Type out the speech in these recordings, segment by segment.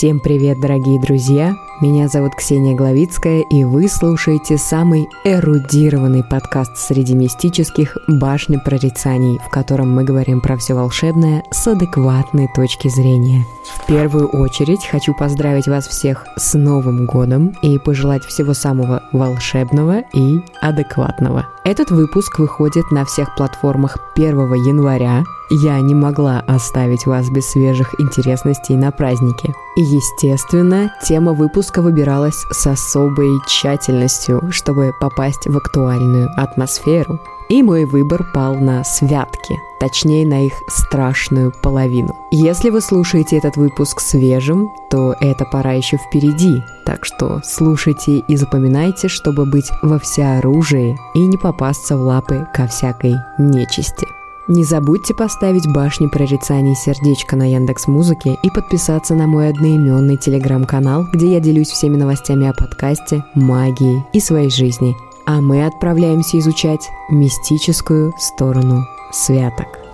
Всем привет, дорогие друзья! Меня зовут Ксения Главицкая, и вы слушаете самый эрудированный подкаст среди мистических «Башни прорицаний», в котором мы говорим про все волшебное с адекватной точки зрения. В первую очередь хочу поздравить вас всех с Новым годом и пожелать всего самого волшебного и адекватного. Этот выпуск выходит на всех платформах 1 января. Я не могла оставить вас без свежих интересностей на празднике. И, естественно, тема выпуска выбиралась с особой тщательностью, чтобы попасть в актуальную атмосферу. И мой выбор пал на святки, точнее на их страшную половину. Если вы слушаете этот выпуск свежим, то это пора еще впереди, так что слушайте и запоминайте, чтобы быть во всеоружии и не попасться в лапы ко всякой нечисти. Не забудьте поставить башни прорицаний сердечко на Яндекс Музыке и подписаться на мой одноименный телеграм-канал, где я делюсь всеми новостями о подкасте, магии и своей жизни. А мы отправляемся изучать мистическую сторону святок.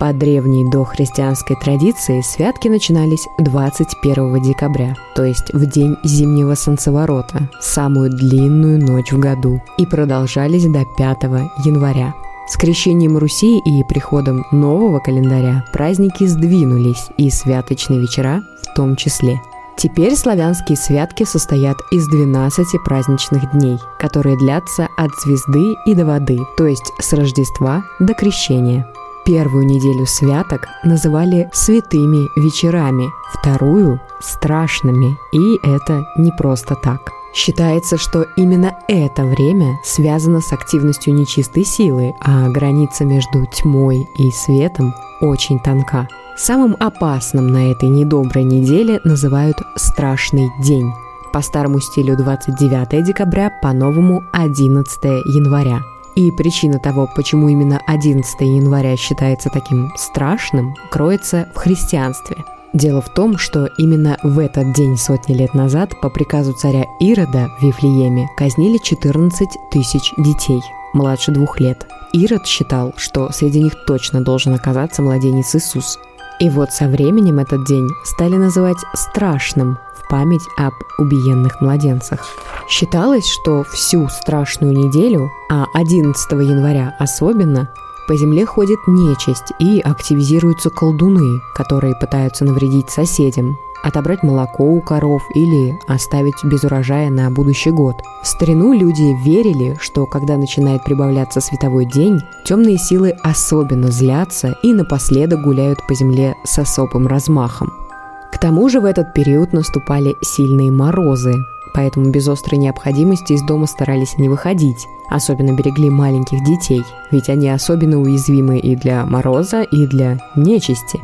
По древней дохристианской традиции святки начинались 21 декабря, то есть в день зимнего солнцеворота, самую длинную ночь в году, и продолжались до 5 января. С крещением Руси и приходом нового календаря праздники сдвинулись, и святочные вечера в том числе. Теперь славянские святки состоят из 12 праздничных дней, которые длятся от звезды и до воды, то есть с Рождества до Крещения. Первую неделю святок называли святыми вечерами, вторую – страшными, и это не просто так. Считается, что именно это время связано с активностью нечистой силы, а граница между тьмой и светом очень тонка. Самым опасным на этой недоброй неделе называют «страшный день». По старому стилю 29 декабря, по-новому 11 января. И причина того, почему именно 11 января считается таким страшным, кроется в христианстве. Дело в том, что именно в этот день сотни лет назад по приказу царя Ирода в Вифлееме казнили 14 тысяч детей, младше двух лет. Ирод считал, что среди них точно должен оказаться младенец Иисус. И вот со временем этот день стали называть страшным, память об убиенных младенцах. Считалось, что всю страшную неделю, а 11 января особенно, по земле ходит нечисть и активизируются колдуны, которые пытаются навредить соседям, отобрать молоко у коров или оставить без урожая на будущий год. В старину люди верили, что когда начинает прибавляться световой день, темные силы особенно злятся и напоследок гуляют по земле с особым размахом. К тому же в этот период наступали сильные морозы, поэтому без острой необходимости из дома старались не выходить. Особенно берегли маленьких детей, ведь они особенно уязвимы и для мороза, и для нечисти.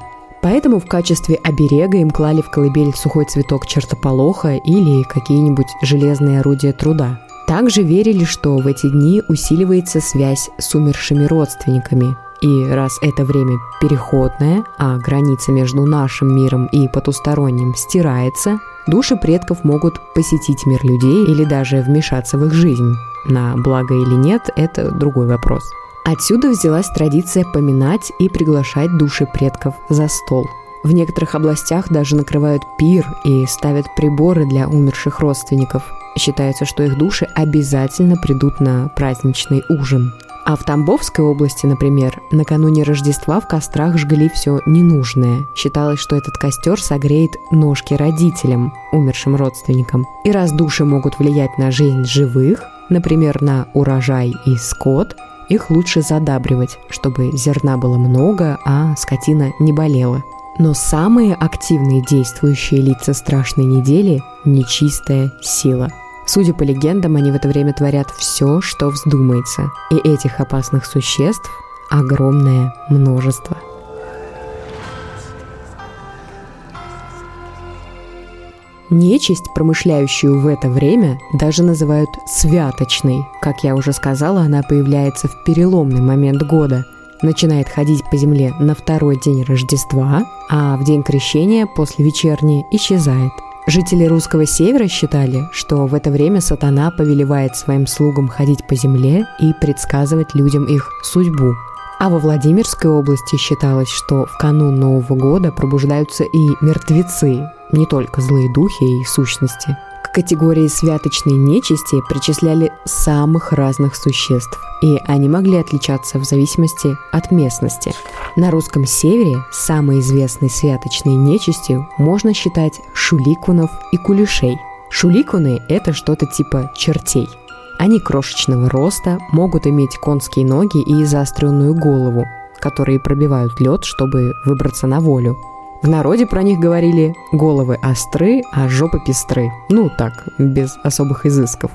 Поэтому в качестве оберега им клали в колыбель сухой цветок чертополоха или какие-нибудь железные орудия труда. Также верили, что в эти дни усиливается связь с умершими родственниками, и раз это время переходное, а граница между нашим миром и потусторонним стирается, души предков могут посетить мир людей или даже вмешаться в их жизнь. На благо или нет – это другой вопрос. Отсюда взялась традиция поминать и приглашать души предков за стол. В некоторых областях даже накрывают пир и ставят приборы для умерших родственников. Считается, что их души обязательно придут на праздничный ужин. А в Тамбовской области, например, накануне Рождества в кострах жгли все ненужное. Считалось, что этот костер согреет ножки родителям, умершим родственникам. И раз души могут влиять на жизнь живых, например, на урожай и скот, их лучше задабривать, чтобы зерна было много, а скотина не болела. Но самые активные действующие лица страшной недели – нечистая сила – Судя по легендам, они в это время творят все, что вздумается. И этих опасных существ огромное множество. Нечисть, промышляющую в это время, даже называют святочной. Как я уже сказала, она появляется в переломный момент года. Начинает ходить по земле на второй день Рождества, а в день крещения после вечерней исчезает. Жители русского севера считали, что в это время сатана повелевает своим слугам ходить по земле и предсказывать людям их судьбу. А во Владимирской области считалось, что в канун Нового года пробуждаются и мертвецы, не только злые духи и сущности. К категории святочной нечисти причисляли самых разных существ, и они могли отличаться в зависимости от местности. На русском севере самой известной святочной нечистью можно считать шуликунов и кулешей. Шуликуны – это что-то типа чертей. Они крошечного роста, могут иметь конские ноги и заостренную голову, которые пробивают лед, чтобы выбраться на волю – в народе про них говорили «головы остры, а жопы пестры». Ну так, без особых изысков.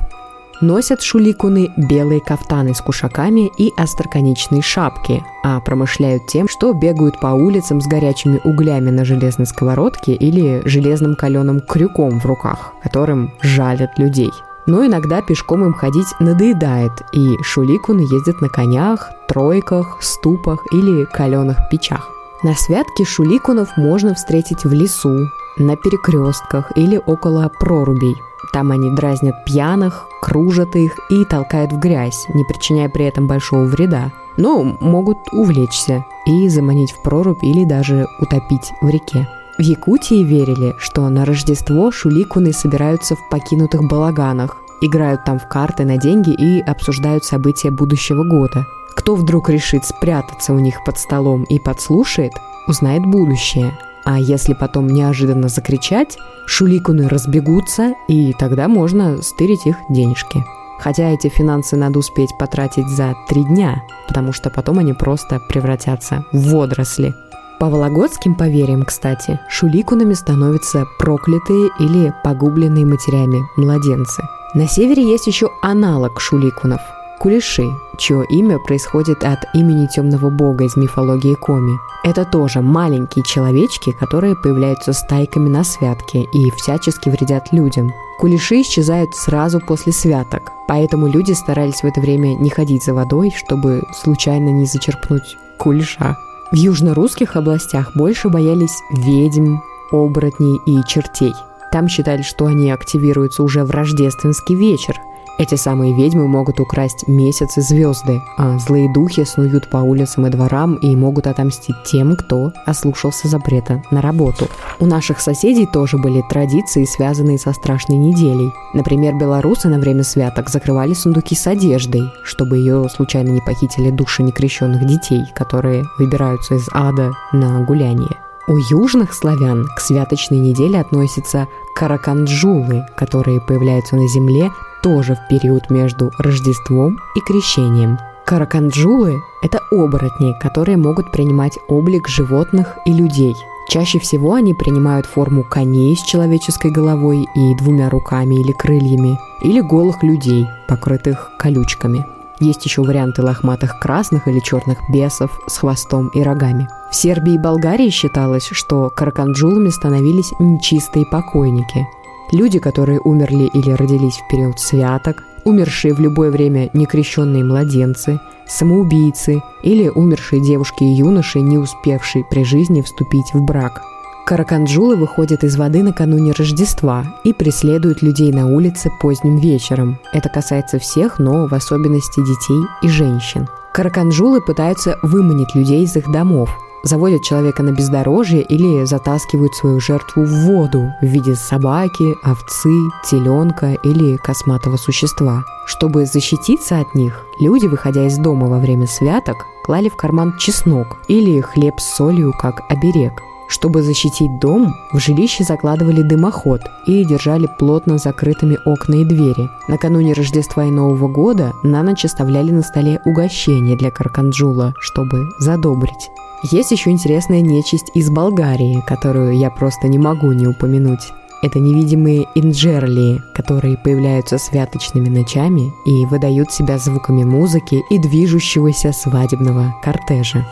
Носят шуликуны белые кафтаны с кушаками и остроконечные шапки, а промышляют тем, что бегают по улицам с горячими углями на железной сковородке или железным каленым крюком в руках, которым жалят людей. Но иногда пешком им ходить надоедает, и шуликуны ездят на конях, тройках, ступах или каленых печах. На святке шуликунов можно встретить в лесу, на перекрестках или около прорубей. Там они дразнят пьяных, кружат их и толкают в грязь, не причиняя при этом большого вреда. Но могут увлечься и заманить в прорубь или даже утопить в реке. В Якутии верили, что на Рождество шуликуны собираются в покинутых балаганах, играют там в карты на деньги и обсуждают события будущего года – кто вдруг решит спрятаться у них под столом и подслушает, узнает будущее. А если потом неожиданно закричать, шуликуны разбегутся, и тогда можно стырить их денежки. Хотя эти финансы надо успеть потратить за три дня, потому что потом они просто превратятся в водоросли. По вологодским поверьям, кстати, шуликунами становятся проклятые или погубленные матерями младенцы. На севере есть еще аналог шуликунов – Кулеши, чье имя происходит от имени темного бога из мифологии Коми. Это тоже маленькие человечки, которые появляются стайками на святке и всячески вредят людям. Кулеши исчезают сразу после святок, поэтому люди старались в это время не ходить за водой, чтобы случайно не зачерпнуть кулеша. В южно-русских областях больше боялись ведьм, оборотней и чертей. Там считали, что они активируются уже в рождественский вечер – эти самые ведьмы могут украсть месяц и звезды, а злые духи снуют по улицам и дворам и могут отомстить тем, кто ослушался запрета на работу. У наших соседей тоже были традиции, связанные со страшной неделей. Например, белорусы на время святок закрывали сундуки с одеждой, чтобы ее случайно не похитили души некрещенных детей, которые выбираются из ада на гуляние. У южных славян к святочной неделе относятся караканджулы, которые появляются на земле тоже в период между Рождеством и Крещением. Караканджулы – это оборотни, которые могут принимать облик животных и людей. Чаще всего они принимают форму коней с человеческой головой и двумя руками или крыльями, или голых людей, покрытых колючками. Есть еще варианты лохматых красных или черных бесов с хвостом и рогами. В Сербии и Болгарии считалось, что караканджулами становились нечистые покойники – Люди, которые умерли или родились в период святок, умершие в любое время некрещенные младенцы, самоубийцы или умершие девушки и юноши, не успевшие при жизни вступить в брак. Караканджулы выходят из воды накануне Рождества и преследуют людей на улице поздним вечером. Это касается всех, но в особенности детей и женщин. Караканджулы пытаются выманить людей из их домов, заводят человека на бездорожье или затаскивают свою жертву в воду в виде собаки, овцы, теленка или косматого существа. Чтобы защититься от них, люди, выходя из дома во время святок, клали в карман чеснок или хлеб с солью как оберег. Чтобы защитить дом, в жилище закладывали дымоход и держали плотно закрытыми окна и двери. Накануне Рождества и Нового года на ночь оставляли на столе угощение для Карканджула, чтобы задобрить. Есть еще интересная нечисть из Болгарии, которую я просто не могу не упомянуть. Это невидимые инджерли, которые появляются святочными ночами и выдают себя звуками музыки и движущегося свадебного кортежа.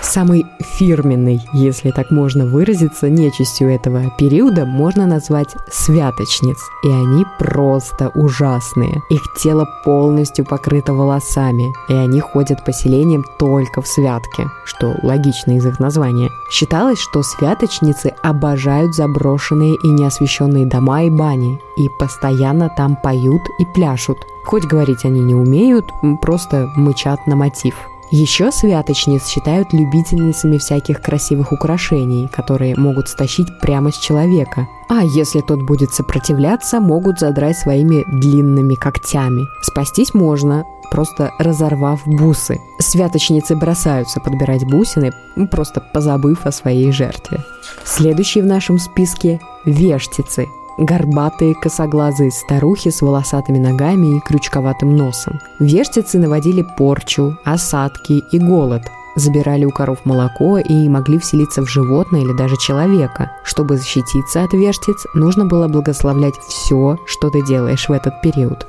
Самый фирменный, если так можно выразиться, нечистью этого периода можно назвать святочниц. И они просто ужасные. Их тело полностью покрыто волосами, и они ходят по селениям только в святке, что логично из их названия. Считалось, что святочницы обожают заброшенные и неосвещенные дома и бани, и постоянно там поют и пляшут. Хоть говорить они не умеют, просто мычат на мотив – Еще святочниц считают любительницами всяких красивых украшений, которые могут стащить прямо с человека. А если тот будет сопротивляться, могут задрать своими длинными когтями. Спастись можно, просто разорвав бусы. Святочницы бросаются подбирать бусины, просто позабыв о своей жертве. Следующий в нашем списке – вештицы – Горбатые косоглазые старухи с волосатыми ногами и крючковатым носом. Вештицы наводили порчу, осадки и голод, забирали у коров молоко и могли вселиться в животное или даже человека. Чтобы защититься от вештиц, нужно было благословлять все, что ты делаешь в этот период.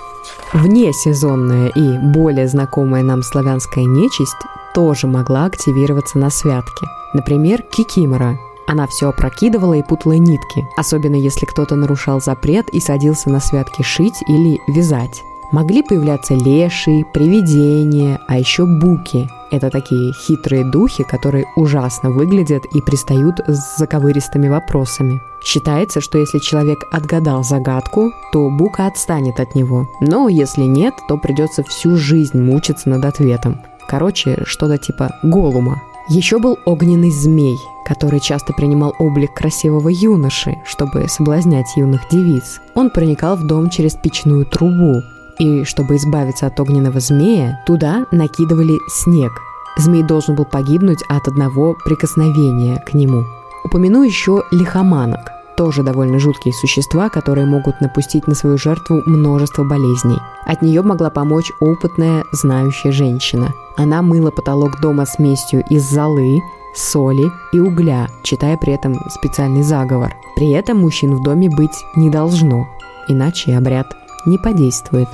Внесезонная и более знакомая нам славянская нечисть тоже могла активироваться на святке. Например, кикимора – она все опрокидывала и путала нитки, особенно если кто-то нарушал запрет и садился на святки шить или вязать. Могли появляться леши, привидения, а еще буки. Это такие хитрые духи, которые ужасно выглядят и пристают с заковыристыми вопросами. Считается, что если человек отгадал загадку, то бука отстанет от него. Но если нет, то придется всю жизнь мучиться над ответом. Короче, что-то типа голума. Еще был огненный змей, который часто принимал облик красивого юноши, чтобы соблазнять юных девиц. Он проникал в дом через печную трубу, и чтобы избавиться от огненного змея, туда накидывали снег. Змей должен был погибнуть от одного прикосновения к нему. Упомяну еще лихоманок, тоже довольно жуткие существа, которые могут напустить на свою жертву множество болезней. От нее могла помочь опытная, знающая женщина. Она мыла потолок дома смесью из золы, соли и угля, читая при этом специальный заговор. При этом мужчин в доме быть не должно, иначе обряд не подействует.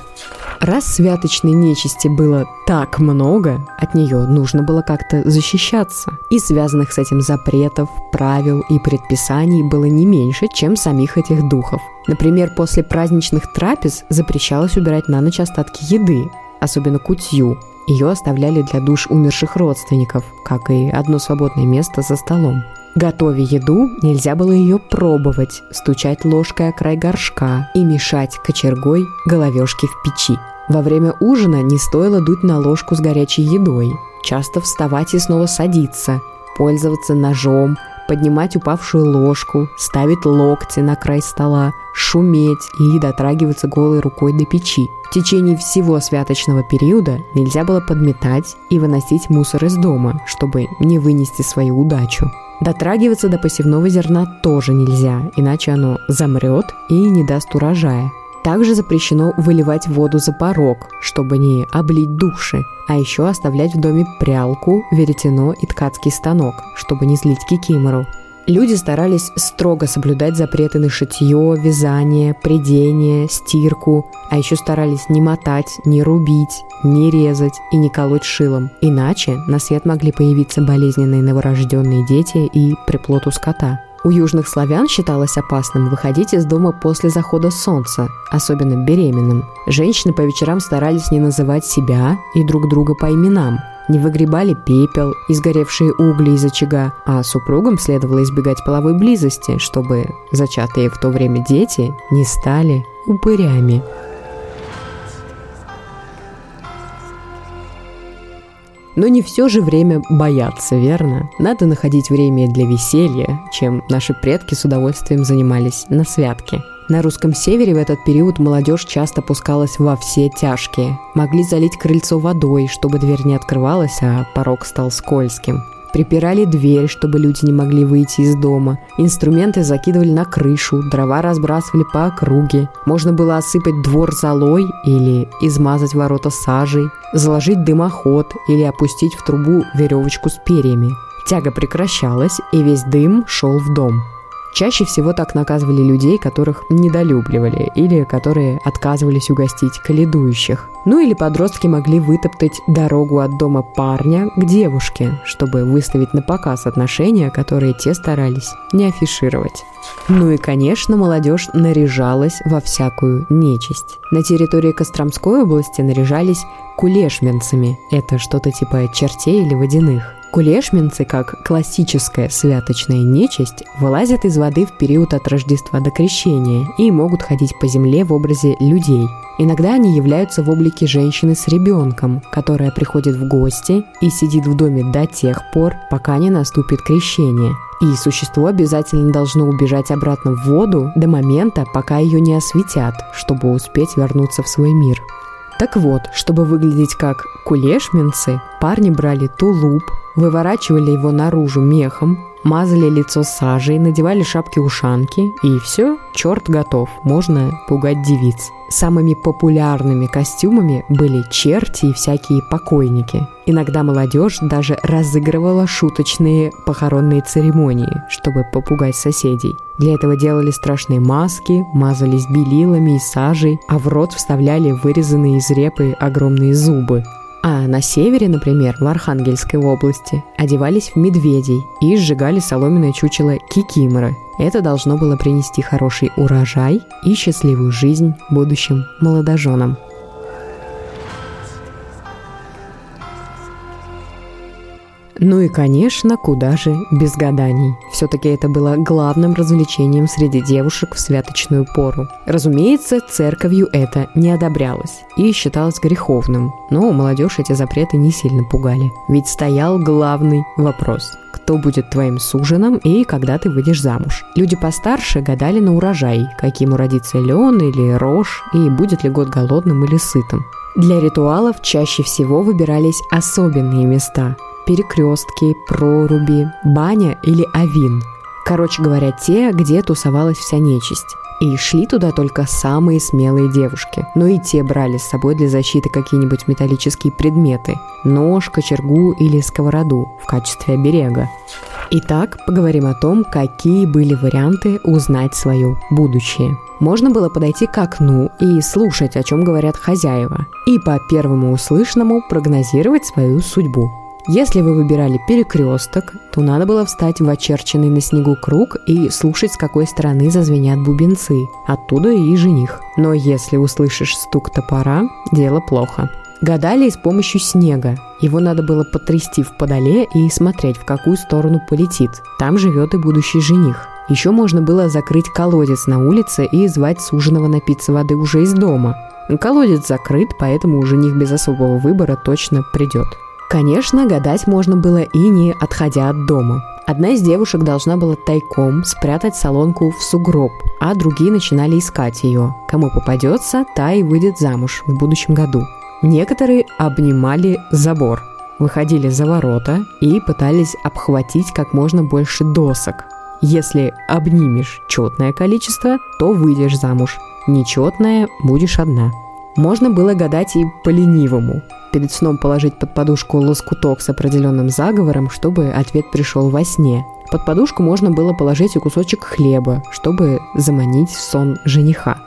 Раз святочной нечисти было так много, от нее нужно было как-то защищаться. И связанных с этим запретов, правил и предписаний было не меньше, чем самих этих духов. Например, после праздничных трапез запрещалось убирать на ночь остатки еды, особенно кутью. Ее оставляли для душ умерших родственников, как и одно свободное место за столом. Готовя еду, нельзя было ее пробовать, стучать ложкой о край горшка и мешать кочергой головешки в печи. Во время ужина не стоило дуть на ложку с горячей едой, часто вставать и снова садиться, пользоваться ножом, поднимать упавшую ложку, ставить локти на край стола, шуметь и дотрагиваться голой рукой до печи. В течение всего святочного периода нельзя было подметать и выносить мусор из дома, чтобы не вынести свою удачу. Дотрагиваться до посевного зерна тоже нельзя, иначе оно замрет и не даст урожая. Также запрещено выливать воду за порог, чтобы не облить души, а еще оставлять в доме прялку, веретено и ткацкий станок, чтобы не злить кикимору. Люди старались строго соблюдать запреты на шитье, вязание, придение, стирку, а еще старались не мотать, не рубить, не резать и не колоть шилом. Иначе на свет могли появиться болезненные новорожденные дети и приплод у скота. У южных славян считалось опасным выходить из дома после захода солнца, особенно беременным. Женщины по вечерам старались не называть себя и друг друга по именам, не выгребали пепел и сгоревшие угли из очага, а супругам следовало избегать половой близости, чтобы зачатые в то время дети не стали упырями. Но не все же время бояться, верно? Надо находить время для веселья, чем наши предки с удовольствием занимались на святке. На русском севере в этот период молодежь часто пускалась во все тяжкие. Могли залить крыльцо водой, чтобы дверь не открывалась, а порог стал скользким. Припирали дверь, чтобы люди не могли выйти из дома. Инструменты закидывали на крышу, дрова разбрасывали по округе. Можно было осыпать двор золой или измазать ворота сажей, заложить дымоход или опустить в трубу веревочку с перьями. Тяга прекращалась, и весь дым шел в дом. Чаще всего так наказывали людей, которых недолюбливали или которые отказывались угостить каледующих. Ну или подростки могли вытоптать дорогу от дома парня к девушке, чтобы выставить на показ отношения, которые те старались не афишировать. Ну и, конечно, молодежь наряжалась во всякую нечисть. На территории Костромской области наряжались кулешменцами. Это что-то типа чертей или водяных. Кулешминцы, как классическая святочная нечисть, вылазят из воды в период от Рождества до Крещения и могут ходить по земле в образе людей. Иногда они являются в облике женщины с ребенком, которая приходит в гости и сидит в доме до тех пор, пока не наступит крещение. И существо обязательно должно убежать обратно в воду до момента, пока ее не осветят, чтобы успеть вернуться в свой мир. Так вот, чтобы выглядеть как кулешминцы, парни брали тулуп, выворачивали его наружу мехом, мазали лицо сажей, надевали шапки-ушанки, и все, черт готов, можно пугать девиц. Самыми популярными костюмами были черти и всякие покойники. Иногда молодежь даже разыгрывала шуточные похоронные церемонии, чтобы попугать соседей. Для этого делали страшные маски, мазались белилами и сажей, а в рот вставляли вырезанные из репы огромные зубы. А на севере, например, в Архангельской области, одевались в медведей и сжигали соломенное чучело кикиморы. Это должно было принести хороший урожай и счастливую жизнь будущим молодоженам. Ну и, конечно, куда же без гаданий. Все-таки это было главным развлечением среди девушек в святочную пору. Разумеется, церковью это не одобрялось и считалось греховным, но молодежь эти запреты не сильно пугали. Ведь стоял главный вопрос – кто будет твоим суженом и когда ты выйдешь замуж. Люди постарше гадали на урожай, каким уродится лен или рожь, и будет ли год голодным или сытым. Для ритуалов чаще всего выбирались особенные места, перекрестки, проруби, баня или авин. Короче говоря, те, где тусовалась вся нечисть. И шли туда только самые смелые девушки. Но и те брали с собой для защиты какие-нибудь металлические предметы. Нож, кочергу или сковороду в качестве оберега. Итак, поговорим о том, какие были варианты узнать свое будущее. Можно было подойти к окну и слушать, о чем говорят хозяева, и по первому услышанному прогнозировать свою судьбу. Если вы выбирали перекресток, то надо было встать в очерченный на снегу круг и слушать, с какой стороны зазвенят бубенцы. Оттуда и жених. Но если услышишь стук топора, дело плохо. Гадали с помощью снега. Его надо было потрясти в подоле и смотреть, в какую сторону полетит. Там живет и будущий жених. Еще можно было закрыть колодец на улице и звать суженого напиться воды уже из дома. Колодец закрыт, поэтому жених без особого выбора точно придет. Конечно, гадать можно было и не отходя от дома. Одна из девушек должна была тайком спрятать солонку в сугроб, а другие начинали искать ее. Кому попадется, та и выйдет замуж в будущем году. Некоторые обнимали забор, выходили за ворота и пытались обхватить как можно больше досок. Если обнимешь четное количество, то выйдешь замуж. Нечетное будешь одна. Можно было гадать и по-ленивому. Перед сном положить под подушку лоскуток с определенным заговором, чтобы ответ пришел во сне. Под подушку можно было положить и кусочек хлеба, чтобы заманить в сон жениха.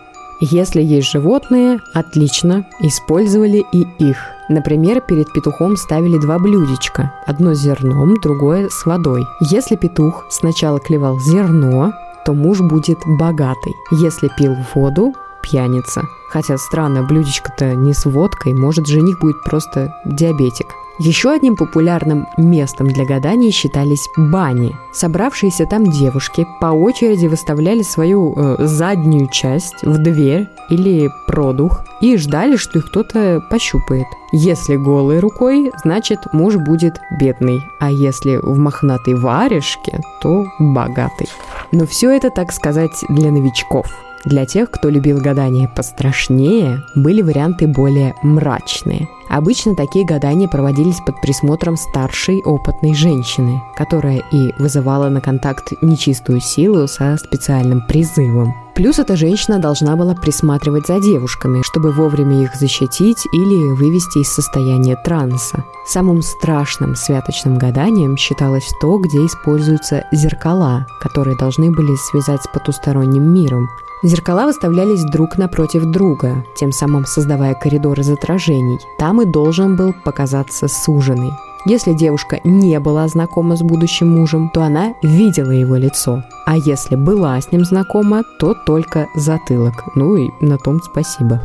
Если есть животные, отлично, использовали и их. Например, перед петухом ставили два блюдечка, одно с зерном, другое с водой. Если петух сначала клевал зерно, то муж будет богатый. Если пил воду, пьяница. Хотя странно, блюдечко-то не с водкой, может жених будет просто диабетик. Еще одним популярным местом для гаданий считались бани. Собравшиеся там девушки по очереди выставляли свою э, заднюю часть в дверь или продух и ждали, что их кто-то пощупает. Если голой рукой, значит муж будет бедный, а если в мохнатой варежке, то богатый. Но все это, так сказать, для новичков – для тех, кто любил гадания пострашнее, были варианты более мрачные. Обычно такие гадания проводились под присмотром старшей опытной женщины, которая и вызывала на контакт нечистую силу со специальным призывом. Плюс эта женщина должна была присматривать за девушками, чтобы вовремя их защитить или вывести из состояния транса. Самым страшным святочным гаданием считалось то, где используются зеркала, которые должны были связать с потусторонним миром. Зеркала выставлялись друг напротив друга, тем самым создавая коридор из отражений. Там и должен был показаться суженый. Если девушка не была знакома с будущим мужем, то она видела его лицо. А если была с ним знакома, то только затылок. Ну и на том спасибо.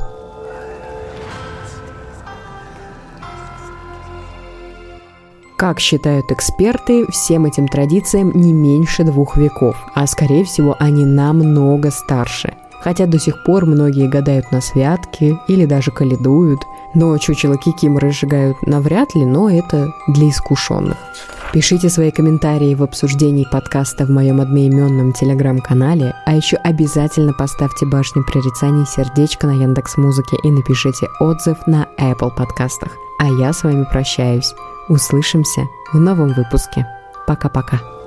Как считают эксперты, всем этим традициям не меньше двух веков, а скорее всего они намного старше. Хотя до сих пор многие гадают на святки или даже каледуют, но чучело кикиморы сжигают навряд ли, но это для искушенных. Пишите свои комментарии в обсуждении подкаста в моем одноименном телеграм-канале, а еще обязательно поставьте башню прорицаний сердечко на Яндекс Музыке и напишите отзыв на Apple подкастах. А я с вами прощаюсь. Услышимся в новом выпуске. Пока-пока.